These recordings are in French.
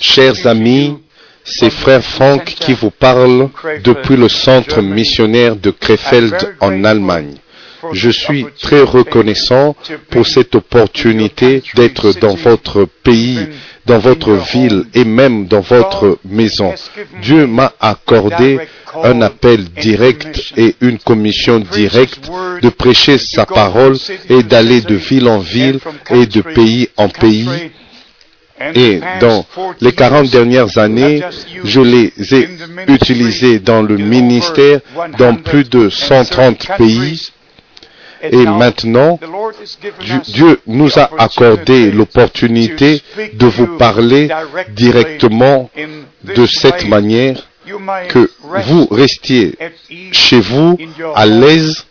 Chers amis, c'est Frère Franck qui vous parle depuis le centre missionnaire de Krefeld en Allemagne. Je suis très reconnaissant pour cette opportunité d'être dans votre pays, dans votre ville et même dans votre maison. Dieu m'a accordé un appel direct et une commission directe de prêcher sa parole et d'aller de ville en ville et de pays en pays. Et dans les 40 dernières années, je les ai utilisés dans le ministère dans plus de 130 pays. Et maintenant, Dieu nous a accordé l'opportunité de vous parler directement de cette manière que vous restiez chez vous à l'aise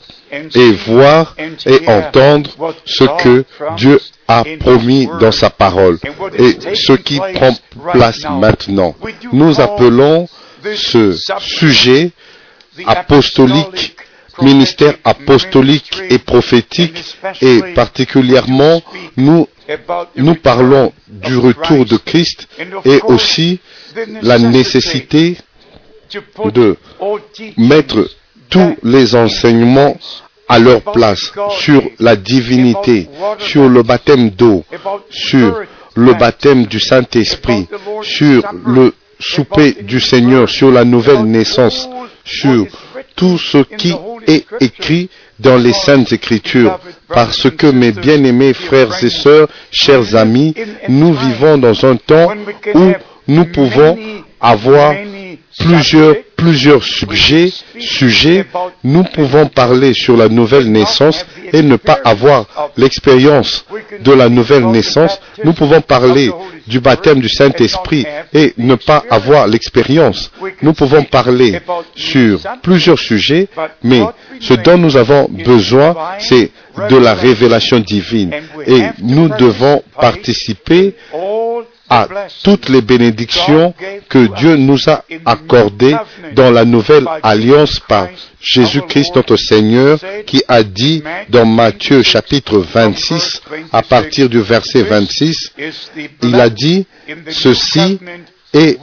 et voir et entendre ce que Dieu a promis dans sa parole et ce qui prend place maintenant. Nous appelons ce sujet apostolique ministère apostolique et prophétique et particulièrement nous, parlons du retour de Christ et aussi la nécessité de mettre tous les enseignements à leur place sur la divinité, sur le baptême d'eau, sur le baptême du Saint-Esprit, sur le souper du Seigneur, sur la nouvelle naissance, sur tout ce qui est écrit dans les saintes écritures. Parce que mes bien-aimés frères et sœurs, chers amis, nous vivons dans un temps où nous pouvons avoir plusieurs, plusieurs sujets, sujets, nous pouvons parler sur la nouvelle naissance et ne pas avoir l'expérience de la nouvelle naissance. Nous pouvons parler du baptême du Saint-Esprit et ne pas avoir l'expérience. Nous pouvons parler sur plusieurs sujets, mais ce dont nous avons besoin, c'est de la révélation divine. Et nous devons participer à toutes les bénédictions que Dieu nous a accordées dans la nouvelle alliance par Jésus-Christ notre Seigneur qui a dit dans Matthieu chapitre 26 à partir du verset 26, il a dit ceci est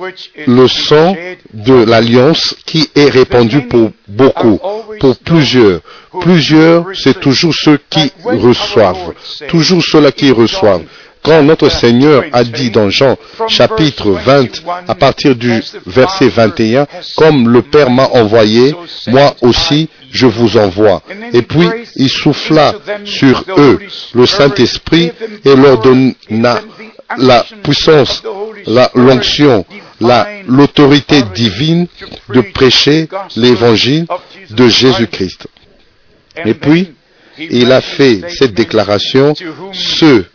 le sang de l'alliance qui est répandu pour beaucoup, pour plusieurs. Plusieurs, c'est toujours ceux qui reçoivent, toujours ceux-là qui reçoivent notre Seigneur a dit dans Jean chapitre 20 à partir du verset 21, comme le Père m'a envoyé, moi aussi je vous envoie. Et puis il souffla sur eux le Saint-Esprit et leur donna la puissance, la l'onction, l'autorité divine de prêcher l'évangile de Jésus-Christ. Et puis, il a fait cette déclaration, ceux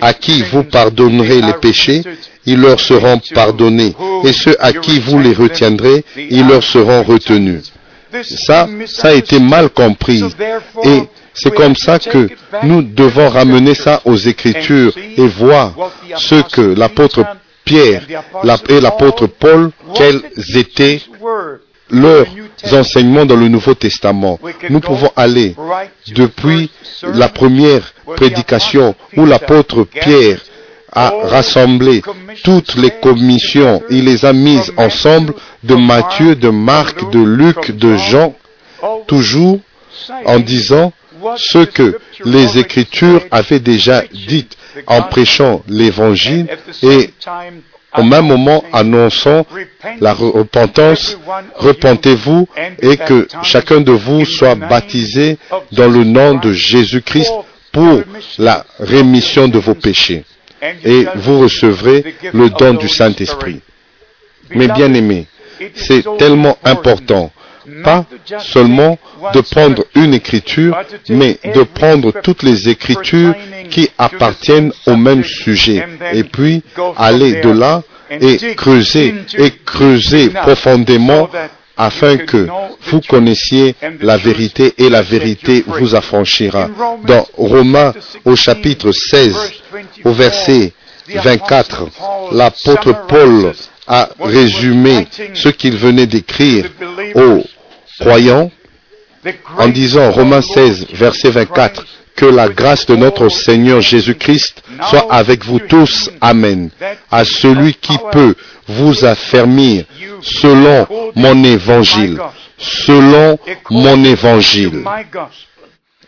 à qui vous pardonnerez les péchés, ils leur seront pardonnés, et ceux à qui vous les retiendrez, ils leur seront retenus. Ça, ça a été mal compris. Et c'est comme ça que nous devons ramener ça aux Écritures et voir ce que l'apôtre Pierre et l'apôtre Paul, quels étaient leurs enseignements dans le Nouveau Testament. Nous pouvons aller depuis la première prédication où l'apôtre Pierre a rassemblé toutes les commissions, il les a mises ensemble de Matthieu, de Marc, de Luc, de Jean, toujours en disant ce que les Écritures avaient déjà dit en prêchant l'Évangile et au même moment annonçant la repentance, repentez-vous et que chacun de vous soit baptisé dans le nom de Jésus-Christ pour la rémission de vos péchés. Et vous recevrez le don du Saint-Esprit. Mais bien aimés, c'est tellement important pas seulement de prendre une écriture, mais de prendre toutes les écritures qui appartiennent au même sujet. Et puis aller de là et creuser et creuser profondément afin que vous connaissiez la vérité et la vérité vous affranchira. Dans Romains au chapitre 16, au verset 24, l'apôtre Paul a résumé ce qu'il venait d'écrire aux croyants en disant Romains 16, verset 24, Que la grâce de notre Seigneur Jésus-Christ soit avec vous tous. Amen. À celui qui peut vous affermir selon mon évangile, selon mon évangile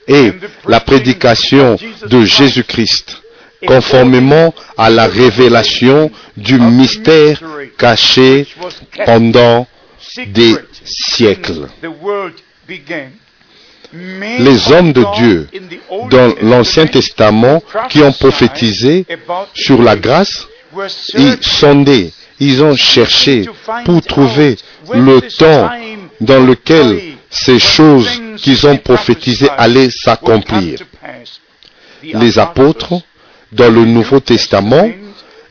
et la prédication de Jésus-Christ, conformément à la révélation du mystère caché pendant des siècles. Les hommes de Dieu dans l'Ancien Testament qui ont prophétisé sur la grâce, ils sondaient, ils ont cherché pour trouver le temps dans lequel ces choses qu'ils ont prophétisées allaient s'accomplir. Les apôtres, dans le Nouveau Testament,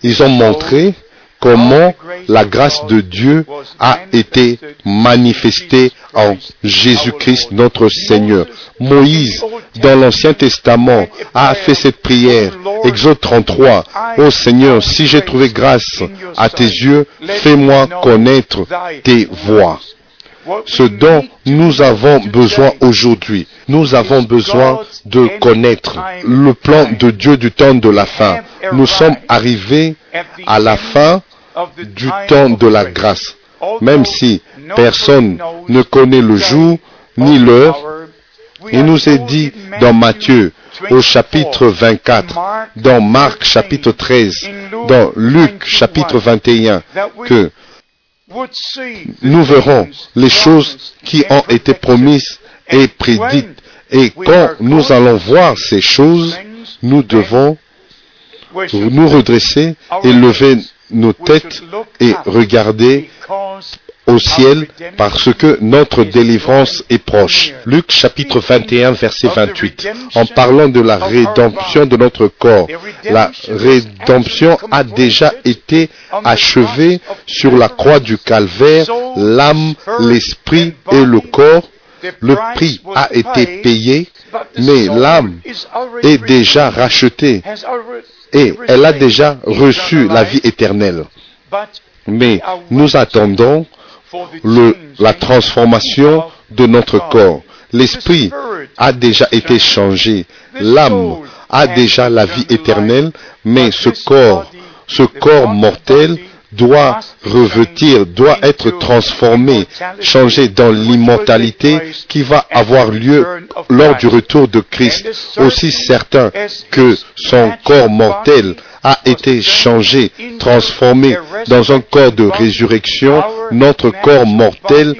ils ont montré comment la grâce de Dieu a été manifestée en Jésus-Christ notre Seigneur. Moïse, dans l'Ancien Testament, a fait cette prière. Exode 33. Ô Seigneur, si j'ai trouvé grâce à tes yeux, fais-moi connaître tes voies. Ce dont nous avons besoin aujourd'hui, nous avons besoin de connaître le plan de Dieu du temps de la fin. Nous sommes arrivés à la fin du temps de la grâce. Même si personne ne connaît le jour ni l'heure, il nous est dit dans Matthieu au chapitre 24, dans Marc chapitre 13, dans Luc chapitre 21, que nous verrons les choses qui ont été promises et prédites. Et quand nous allons voir ces choses, nous devons nous redresser et lever nos têtes et regarder au ciel parce que notre délivrance est proche. Luc chapitre 21 verset 28. En parlant de la rédemption de notre corps, la rédemption a déjà été achevée sur la croix du calvaire, l'âme, l'esprit et le corps. Le prix a été payé, mais l'âme est déjà rachetée et elle a déjà reçu la vie éternelle. Mais nous attendons la transformation de notre corps. L'esprit a déjà été changé. L'âme a déjà la vie éternelle, mais ce corps, ce corps mortel doit revêtir, doit être transformé, changé dans l'immortalité qui va avoir lieu lors du retour de Christ. Aussi certain que son corps mortel a été changé, transformé dans un corps de résurrection, notre corps mortel,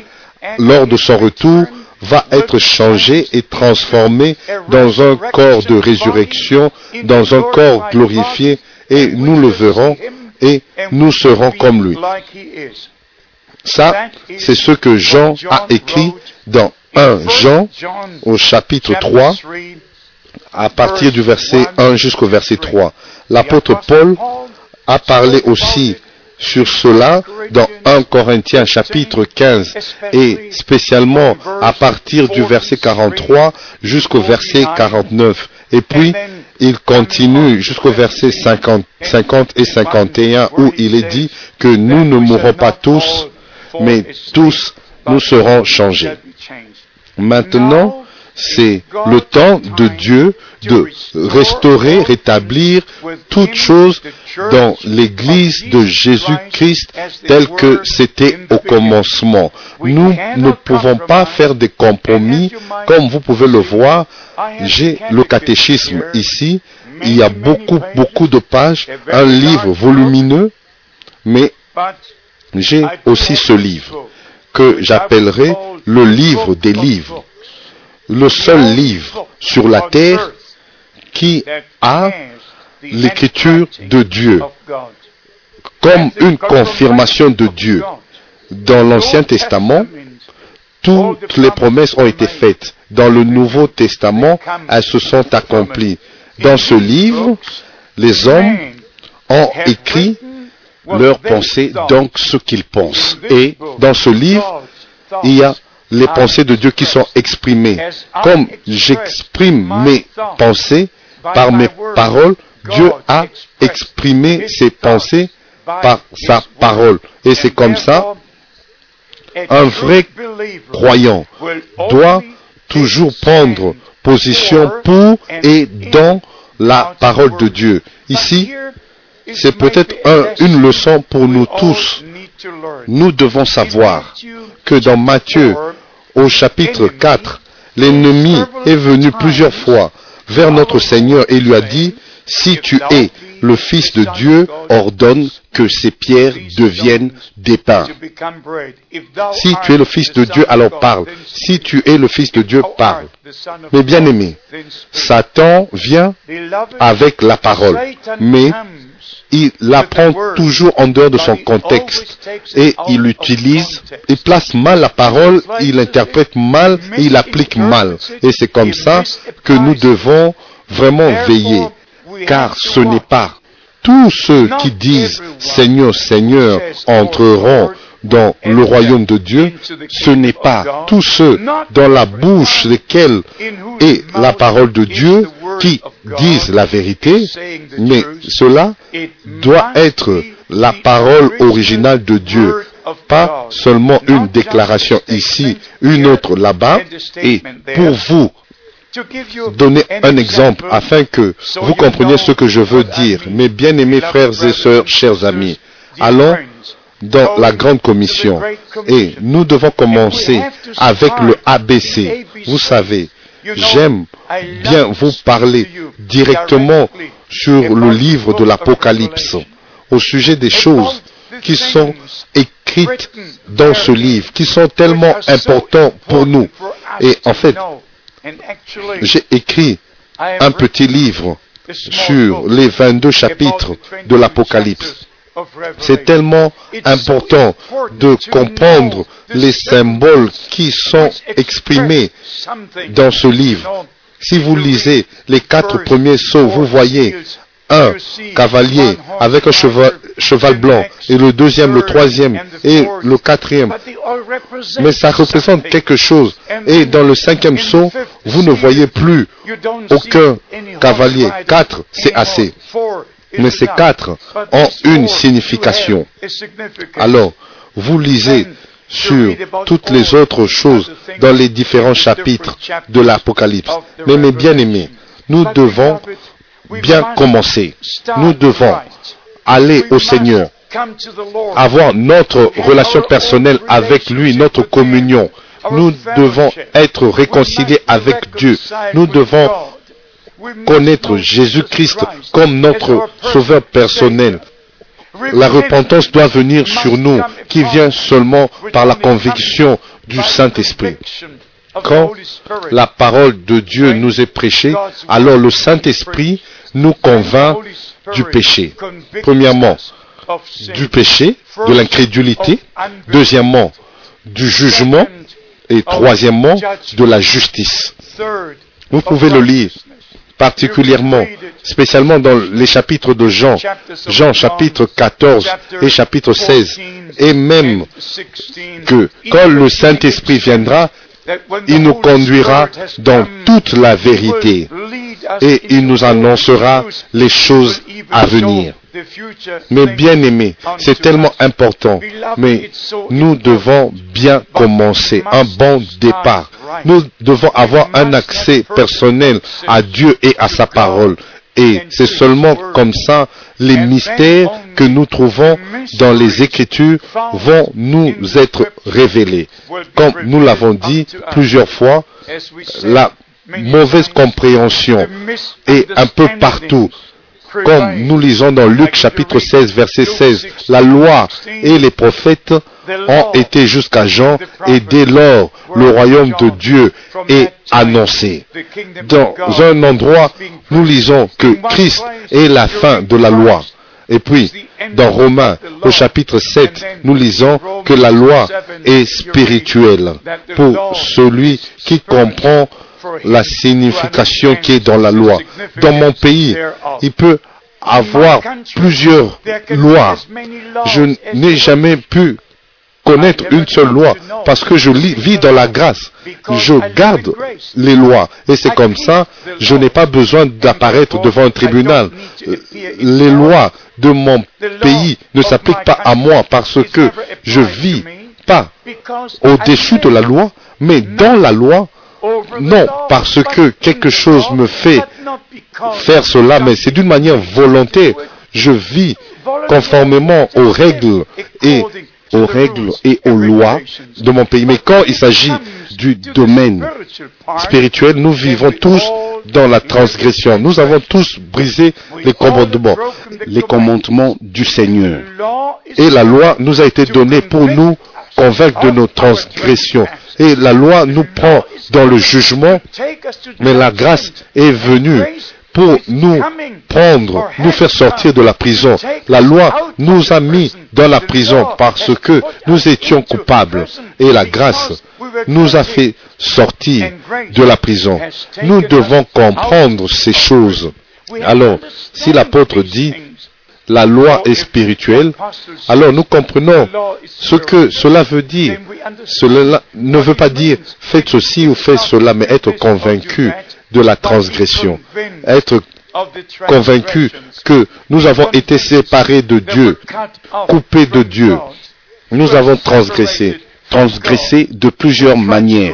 lors de son retour, va être changé et transformé dans un corps de résurrection, dans un corps glorifié, et nous le verrons et nous serons comme lui. Ça, c'est ce que Jean a écrit dans 1 Jean au chapitre 3 à partir du verset 1 jusqu'au verset 3. L'apôtre Paul a parlé aussi sur cela dans 1 Corinthiens chapitre 15 et spécialement à partir du verset 43 jusqu'au verset 49. Et puis, il continue jusqu'au verset 50, 50 et 51 où il est dit que nous ne mourrons pas tous, mais tous nous serons changés. Maintenant, c'est le temps de Dieu de restaurer, rétablir toutes choses dans l'Église de Jésus-Christ tel que c'était au commencement. Nous ne pouvons pas faire des compromis comme vous pouvez le voir. J'ai le catéchisme ici. Il y a beaucoup, beaucoup de pages, un livre volumineux, mais j'ai aussi ce livre que j'appellerai le livre des livres le seul livre sur la terre qui a l'écriture de Dieu comme une confirmation de Dieu. Dans l'Ancien Testament, toutes les promesses ont été faites. Dans le Nouveau Testament, elles se sont accomplies. Dans ce livre, les hommes ont écrit leurs pensées, donc ce qu'ils pensent. Et dans ce livre, il y a les pensées de Dieu qui sont exprimées. Comme j'exprime mes pensées par mes paroles, Dieu a exprimé ses pensées par sa parole. Et c'est comme ça, un vrai croyant doit toujours prendre position pour et dans la parole de Dieu. Ici, c'est peut-être un, une leçon pour nous tous. Nous devons savoir que dans Matthieu, au chapitre 4, l'ennemi est venu plusieurs fois vers notre Seigneur et lui a dit, si tu es le Fils de Dieu, ordonne que ces pierres deviennent des pains. Si tu es le Fils de Dieu, alors parle. Si tu es le Fils de Dieu, parle. Mais bien aimé, Satan vient avec la parole, mais il la prend toujours en dehors de son contexte. et il utilise, il place mal la parole, il interprète mal et il applique mal. Et c'est comme ça que nous devons vraiment veiller, car ce n'est pas tous ceux qui disent Seigneur, Seigneur entreront dans le royaume de Dieu, ce n'est pas tous ceux dans la bouche desquels est la parole de Dieu qui disent la vérité, mais cela doit être la parole originale de Dieu, pas seulement une déclaration ici, une autre là-bas, et pour vous donner un exemple afin que vous compreniez ce que je veux dire. Mes bien-aimés frères et sœurs, chers amis, allons dans la grande commission et nous devons commencer avec le ABC. Vous savez, j'aime bien vous parler directement sur le livre de l'Apocalypse au sujet des choses qui sont écrites dans ce livre, qui sont tellement importantes pour nous. Et en fait, j'ai écrit un petit livre sur les 22 chapitres de l'Apocalypse. C'est tellement important de comprendre les symboles qui sont exprimés dans ce livre. Si vous lisez les quatre premiers sauts, vous voyez un cavalier avec un cheval, blanc, et le deuxième, le troisième et le quatrième. Mais ça représente quelque chose. Et dans le cinquième saut, vous ne voyez plus aucun cavalier. Quatre, c'est assez. Mais ces quatre ont une signification. Alors, vous lisez sur toutes les autres choses dans les différents chapitres de l'Apocalypse. Mais mes bien-aimés, nous devons bien commencer. Nous devons aller au Seigneur, avoir notre relation personnelle avec lui, notre communion. Nous devons être réconciliés avec Dieu. Nous devons connaître Jésus-Christ comme notre sauveur personnel. La repentance doit venir sur nous, qui vient seulement par la conviction du Saint-Esprit. Quand la parole de Dieu nous est prêchée, alors le Saint-Esprit nous convainc du péché. Premièrement, du péché, de l'incrédulité. Deuxièmement, du jugement. Et troisièmement, de la justice. Vous pouvez le lire particulièrement, spécialement dans les chapitres de Jean, Jean chapitre 14 et chapitre 16, et même que quand le Saint-Esprit viendra, il nous conduira dans toute la vérité et il nous annoncera les choses à venir. Mais bien aimé, c'est tellement important, mais nous devons bien commencer, un bon départ. Nous devons avoir un accès personnel à Dieu et à sa parole. Et c'est seulement comme ça les mystères que nous trouvons dans les Écritures vont nous être révélés. Comme nous l'avons dit plusieurs fois, la mauvaise compréhension est un peu partout. Comme nous lisons dans Luc chapitre 16, verset 16, la loi et les prophètes ont été jusqu'à Jean et dès lors le royaume de Dieu est annoncé. Dans un endroit, nous lisons que Christ est la fin de la loi. Et puis, dans Romains, au chapitre 7, nous lisons que la loi est spirituelle pour celui qui comprend la signification qui est dans la loi. Dans mon pays, il peut avoir plusieurs lois. Je n'ai jamais pu connaître une seule loi parce que je vis dans la grâce. Je garde les lois et c'est comme ça, je n'ai pas besoin d'apparaître devant un tribunal. Les lois de mon pays ne s'appliquent pas à moi parce que je vis pas au-dessus de la loi, mais dans la loi non parce que quelque chose me fait faire cela, mais c'est d'une manière volontaire. Je vis conformément aux règles et aux règles et aux lois de mon pays. Mais quand il s'agit du domaine spirituel, nous vivons tous dans la transgression. Nous avons tous brisé les commandements, les commandements du Seigneur. Et la loi nous a été donnée pour nous convaincre de nos transgressions. Et la loi nous prend dans le jugement, mais la grâce est venue pour nous prendre, nous faire sortir de la prison. La loi nous a mis dans la prison parce que nous étions coupables et la grâce nous a fait sortir de la prison. Nous devons comprendre ces choses. Alors, si l'apôtre dit la loi est spirituelle, alors nous comprenons ce que cela veut dire. Cela ne veut pas dire faites ceci ou faites cela, mais être convaincu de la transgression, être convaincu que nous avons été séparés de Dieu, coupés de Dieu. Nous avons transgressé, transgressé de plusieurs manières.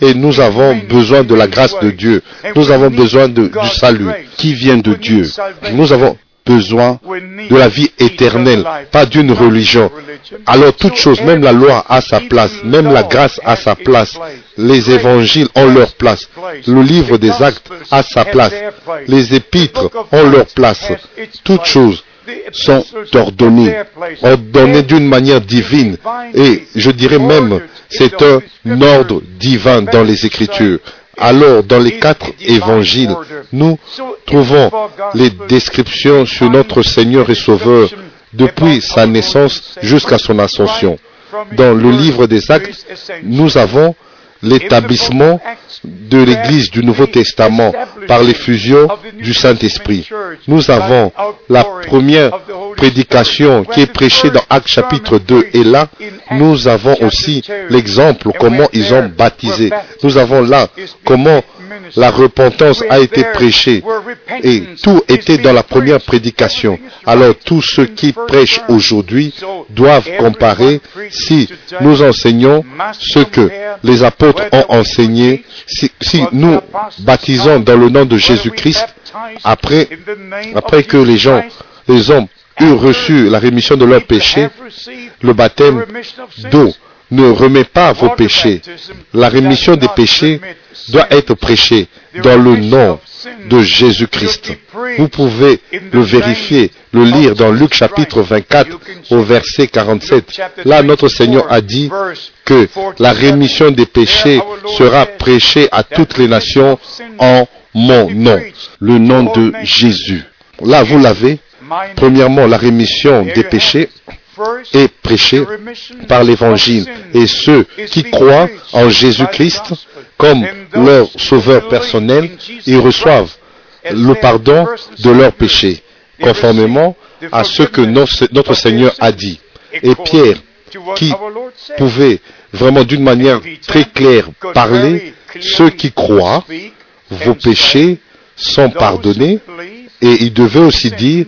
Et nous avons besoin de la grâce de Dieu. Nous avons besoin du salut qui vient de Dieu. Nous avons besoin de la vie éternelle, pas d'une religion. Alors toute chose, même la loi a sa place, même la grâce a sa place, les évangiles ont leur place, le livre des actes a sa place, les épîtres ont leur place. Toutes choses sont ordonnées, ordonnées d'une manière divine. Et je dirais même, c'est un ordre divin dans les Écritures. Alors, dans les quatre évangiles, nous trouvons les descriptions sur notre Seigneur et Sauveur depuis sa naissance jusqu'à son ascension. Dans le livre des actes, nous avons l'établissement de l'Église du Nouveau Testament par l'effusion du Saint-Esprit. Nous avons la première prédication qui est prêchée dans Actes chapitre 2 et là, nous avons aussi l'exemple comment ils ont baptisé. Nous avons là comment la repentance a été prêchée et tout était dans la première prédication. Alors tous ceux qui prêchent aujourd'hui doivent comparer si nous enseignons ce que les apôtres ont enseigné, si, nous baptisons dans le nom de Jésus-Christ, après, après que les gens, les hommes eurent reçu la rémission de leurs péchés, le baptême d'eau ne remet pas vos péchés. La rémission des péchés doit être prêchée dans le nom de Jésus-Christ. Vous pouvez le vérifier, le lire dans Luc chapitre 24 au verset 47. Là, notre Seigneur a dit que la rémission des péchés sera prêchée à toutes les nations en mon nom, le nom de Jésus. Là, vous l'avez. Premièrement, la rémission des péchés est prêchée par l'Évangile. Et ceux qui croient en Jésus-Christ comme leur sauveur personnel, ils reçoivent le pardon de leurs péchés, conformément à ce que notre Seigneur a dit. Et Pierre, qui pouvait vraiment d'une manière très claire parler, ceux qui croient, vos péchés sont pardonnés, et il devait aussi dire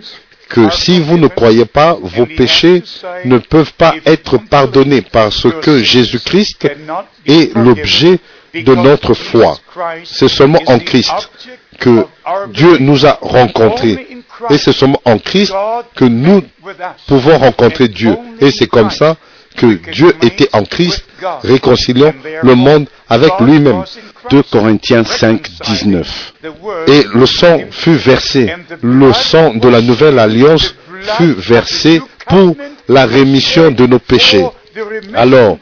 que si vous ne croyez pas, vos péchés ne peuvent pas être pardonnés parce que Jésus-Christ est l'objet de notre foi. C'est seulement en Christ que Dieu nous a rencontrés. Et c'est seulement en Christ que nous pouvons rencontrer Dieu. Et c'est comme ça que Dieu était en Christ, réconciliant le monde avec lui-même. 2 Corinthiens 5, 19. Et le sang fut versé, le sang de la nouvelle alliance fut versé pour la rémission de nos péchés. Alors,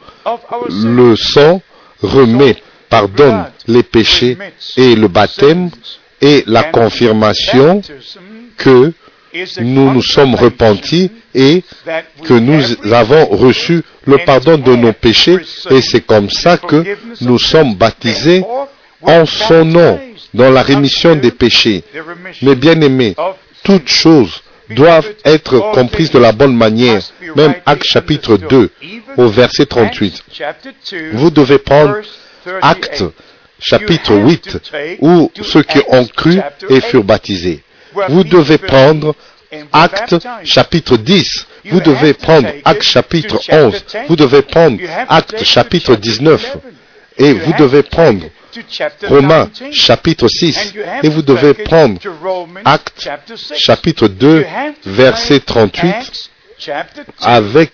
le sang remet, pardonne les péchés et le baptême et la confirmation que nous nous sommes repentis et que nous avons reçu le pardon de nos péchés et c'est comme ça que nous sommes baptisés en son nom dans la rémission des péchés. Mais bien aimés, toutes choses doivent être comprises de la bonne manière. Même Acte chapitre 2 au verset 38. Vous devez prendre Acte chapitre 8 où ceux qui ont cru et furent baptisés. Vous devez prendre Acte chapitre 10. Vous devez prendre Acte chapitre 11. Vous devez prendre Acte chapitre 19. Et vous devez prendre Romains chapitre 6 et vous devez prendre Actes chapitre 2 verset 38 avec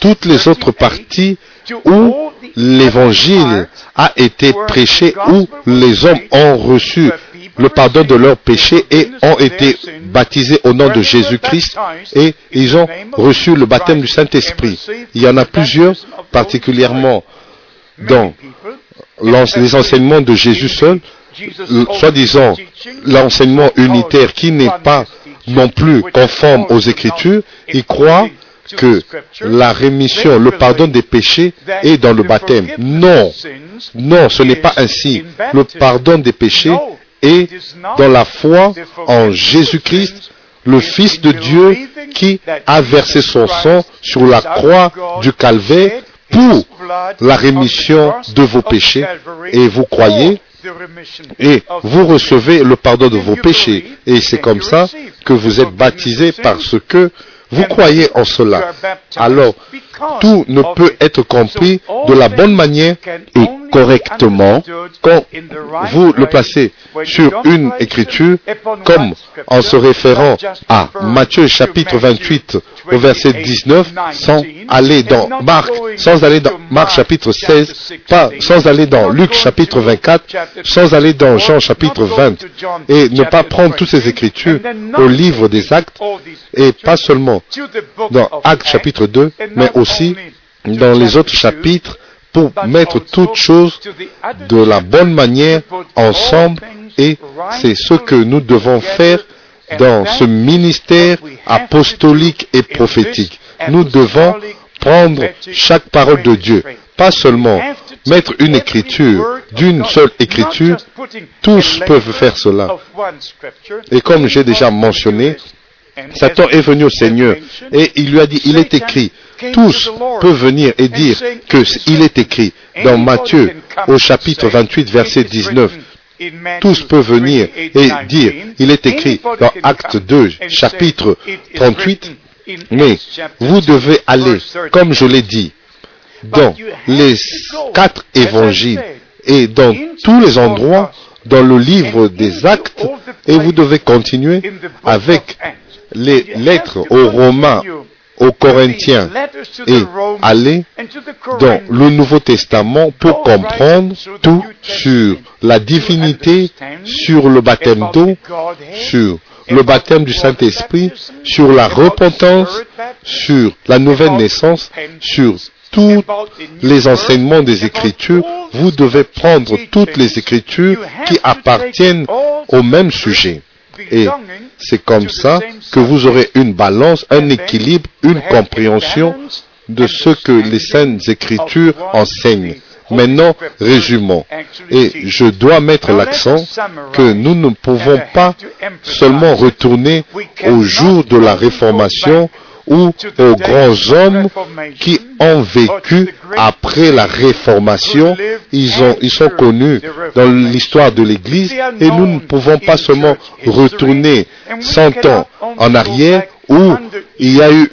toutes les autres parties où l'évangile a été prêché, où les hommes ont reçu le pardon de leurs péchés et ont été baptisés au nom de Jésus-Christ et ils ont reçu le baptême du Saint-Esprit. Il y en a plusieurs, particulièrement dans les enseignements de Jésus seul, soi-disant l'enseignement unitaire qui n'est pas non plus conforme aux Écritures, ils croient que la rémission, le pardon des péchés est dans le baptême. Non, non, ce n'est pas ainsi. Le pardon des péchés est dans la foi en Jésus-Christ, le Fils de Dieu qui a versé son sang sur la croix du calvaire pour la rémission de vos péchés. Et vous croyez et vous recevez le pardon de vos péchés. Et c'est comme ça que vous êtes baptisés parce que vous croyez en cela. Alors, tout ne peut être compris de la bonne manière et correctement quand vous le placez sur une écriture comme en se référant à Matthieu chapitre 28 au verset 19 sans aller dans Marc, sans aller dans Marc chapitre 16, pas sans aller dans Luc chapitre 24, sans aller dans Jean chapitre 20 et ne pas prendre toutes ces écritures au livre des actes et pas seulement dans Actes chapitre 2, mais aussi dans les autres chapitres pour mettre toutes choses de la bonne manière ensemble et c'est ce que nous devons faire dans ce ministère apostolique et prophétique. Nous devons prendre chaque parole de Dieu, pas seulement mettre une écriture d'une seule écriture, tous peuvent faire cela. Et comme j'ai déjà mentionné, Satan est venu au Seigneur et il lui a dit, il est écrit, tous peuvent venir et dire qu'il est écrit dans Matthieu au chapitre 28 verset 19. Tous peuvent venir et dire, il est écrit dans Acte 2 chapitre 38, mais vous devez aller, comme je l'ai dit, dans les quatre évangiles et dans tous les endroits dans le livre des actes et vous devez continuer avec les lettres aux Romains, aux Corinthiens et aller dans le Nouveau Testament pour comprendre tout sur la divinité, sur le baptême d'eau, sur le baptême du Saint-Esprit, sur la repentance, sur la nouvelle naissance, sur tous les enseignements des Écritures, vous devez prendre toutes les Écritures qui appartiennent au même sujet. Et c'est comme ça que vous aurez une balance, un équilibre, une compréhension de ce que les saintes écritures enseignent. Maintenant, résumons. Et je dois mettre l'accent que nous ne pouvons pas seulement retourner au jour de la réformation ou aux grands hommes qui ont vécu après la réformation. Ils, ont, ils sont connus dans l'histoire de l'Église et nous ne pouvons pas seulement retourner 100 ans en arrière où il y a eu,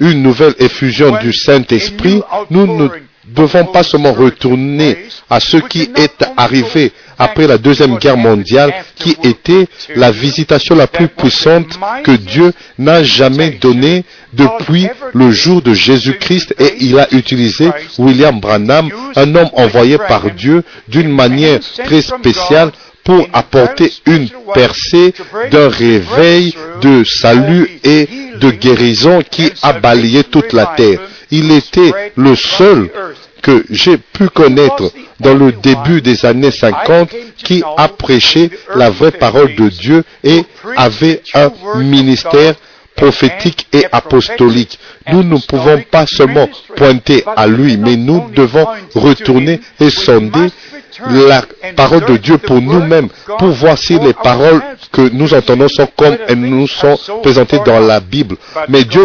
une nouvelle effusion du Saint-Esprit. Nous devons pas seulement retourner à ce qui est arrivé après la Deuxième Guerre mondiale, qui était la visitation la plus puissante que Dieu n'a jamais donnée depuis le jour de Jésus-Christ et il a utilisé William Branham, un homme envoyé par Dieu d'une manière très spéciale pour apporter une percée d'un réveil de salut et de guérison qui a balayé toute la terre. Il était le seul que j'ai pu connaître dans le début des années 50 qui a prêché la vraie parole de Dieu et avait un ministère prophétique et apostolique. Nous ne pouvons pas seulement pointer à lui, mais nous devons retourner et sonder la parole de Dieu pour nous-mêmes, pour voir si les paroles que nous entendons sont comme elles nous sont présentées dans la Bible. Mais Dieu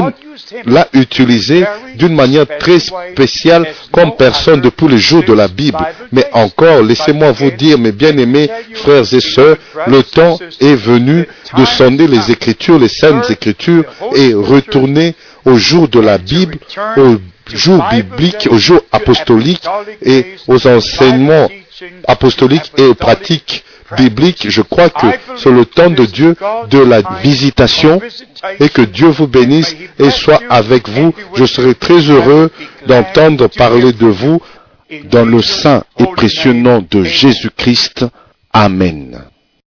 l'a utilisé d'une manière très spéciale comme personne depuis les jours de la Bible. Mais encore, laissez-moi vous dire, mes bien-aimés frères et sœurs, le temps est venu de sonder les Écritures, les saintes Écritures, et retourner au jour de la Bible, au jour biblique, au jour apostolique et aux enseignements apostoliques et aux pratiques bibliques. Je crois que c'est le temps de Dieu de la visitation et que Dieu vous bénisse et soit avec vous. Je serai très heureux d'entendre parler de vous dans le saint et précieux nom de Jésus-Christ. Amen.